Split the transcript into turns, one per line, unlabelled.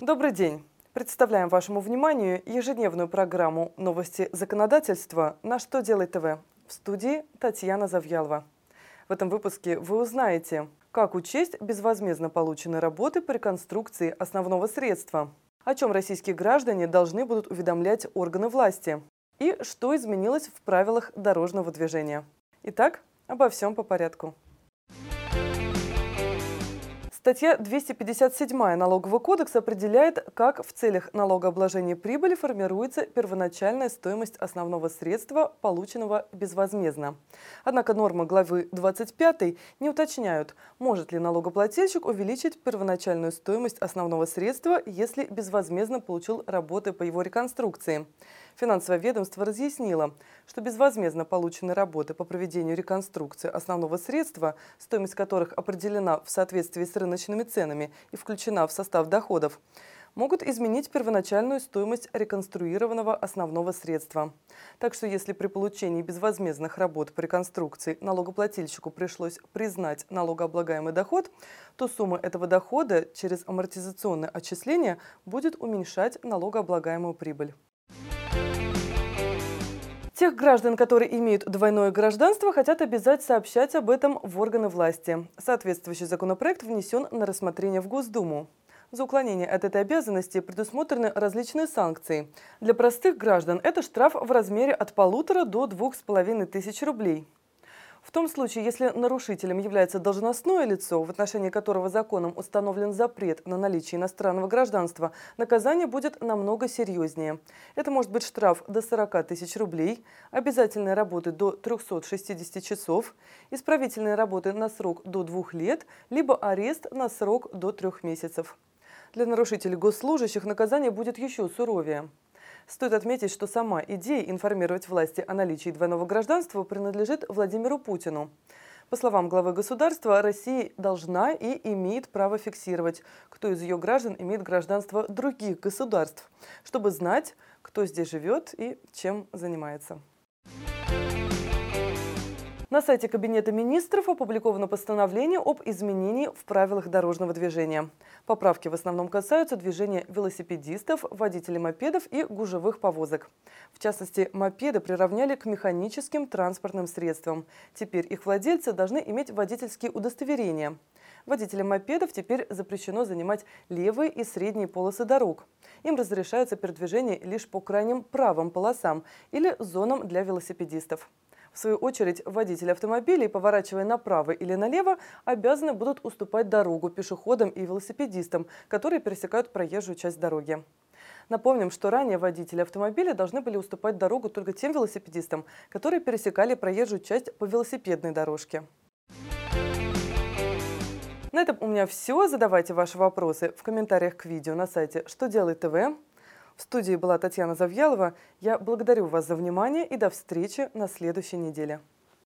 Добрый день. Представляем вашему вниманию ежедневную программу «Новости законодательства» на «Что делает ТВ» в студии Татьяна Завьялова. В этом выпуске вы узнаете, как учесть безвозмездно полученные работы по реконструкции основного средства, о чем российские граждане должны будут уведомлять органы власти и что изменилось в правилах дорожного движения. Итак, обо всем по порядку. Статья 257 Налогового кодекса определяет, как в целях налогообложения прибыли формируется первоначальная стоимость основного средства, полученного безвозмездно. Однако нормы главы 25 не уточняют, может ли налогоплательщик увеличить первоначальную стоимость основного средства, если безвозмездно получил работы по его реконструкции. Финансовое ведомство разъяснило, что безвозмездно полученные работы по проведению реконструкции основного средства, стоимость которых определена в соответствии с рыночными ценами и включена в состав доходов, могут изменить первоначальную стоимость реконструированного основного средства. Так что если при получении безвозмездных работ по реконструкции налогоплательщику пришлось признать налогооблагаемый доход, то сумма этого дохода через амортизационное отчисление будет уменьшать налогооблагаемую прибыль. Тех граждан, которые имеют двойное гражданство, хотят обязать сообщать об этом в органы власти. Соответствующий законопроект внесен на рассмотрение в Госдуму. За уклонение от этой обязанности предусмотрены различные санкции. Для простых граждан это штраф в размере от полутора до двух с половиной тысяч рублей. В том случае, если нарушителем является должностное лицо, в отношении которого законом установлен запрет на наличие иностранного гражданства, наказание будет намного серьезнее. Это может быть штраф до 40 тысяч рублей, обязательные работы до 360 часов, исправительные работы на срок до двух лет, либо арест на срок до трех месяцев. Для нарушителей госслужащих наказание будет еще суровее. Стоит отметить, что сама идея информировать власти о наличии двойного гражданства принадлежит Владимиру Путину. По словам главы государства, Россия должна и имеет право фиксировать, кто из ее граждан имеет гражданство других государств, чтобы знать, кто здесь живет и чем занимается. На сайте Кабинета министров опубликовано постановление об изменении в правилах дорожного движения. Поправки в основном касаются движения велосипедистов, водителей мопедов и гужевых повозок. В частности, мопеды приравняли к механическим транспортным средствам. Теперь их владельцы должны иметь водительские удостоверения. Водителям мопедов теперь запрещено занимать левые и средние полосы дорог. Им разрешается передвижение лишь по крайним правым полосам или зонам для велосипедистов. В свою очередь, водители автомобилей, поворачивая направо или налево, обязаны будут уступать дорогу пешеходам и велосипедистам, которые пересекают проезжую часть дороги. Напомним, что ранее водители автомобиля должны были уступать дорогу только тем велосипедистам, которые пересекали проезжую часть по велосипедной дорожке. На этом у меня все. Задавайте ваши вопросы в комментариях к видео на сайте «Что делает ТВ». В студии была Татьяна Завьялова. Я благодарю вас за внимание и до встречи на следующей неделе.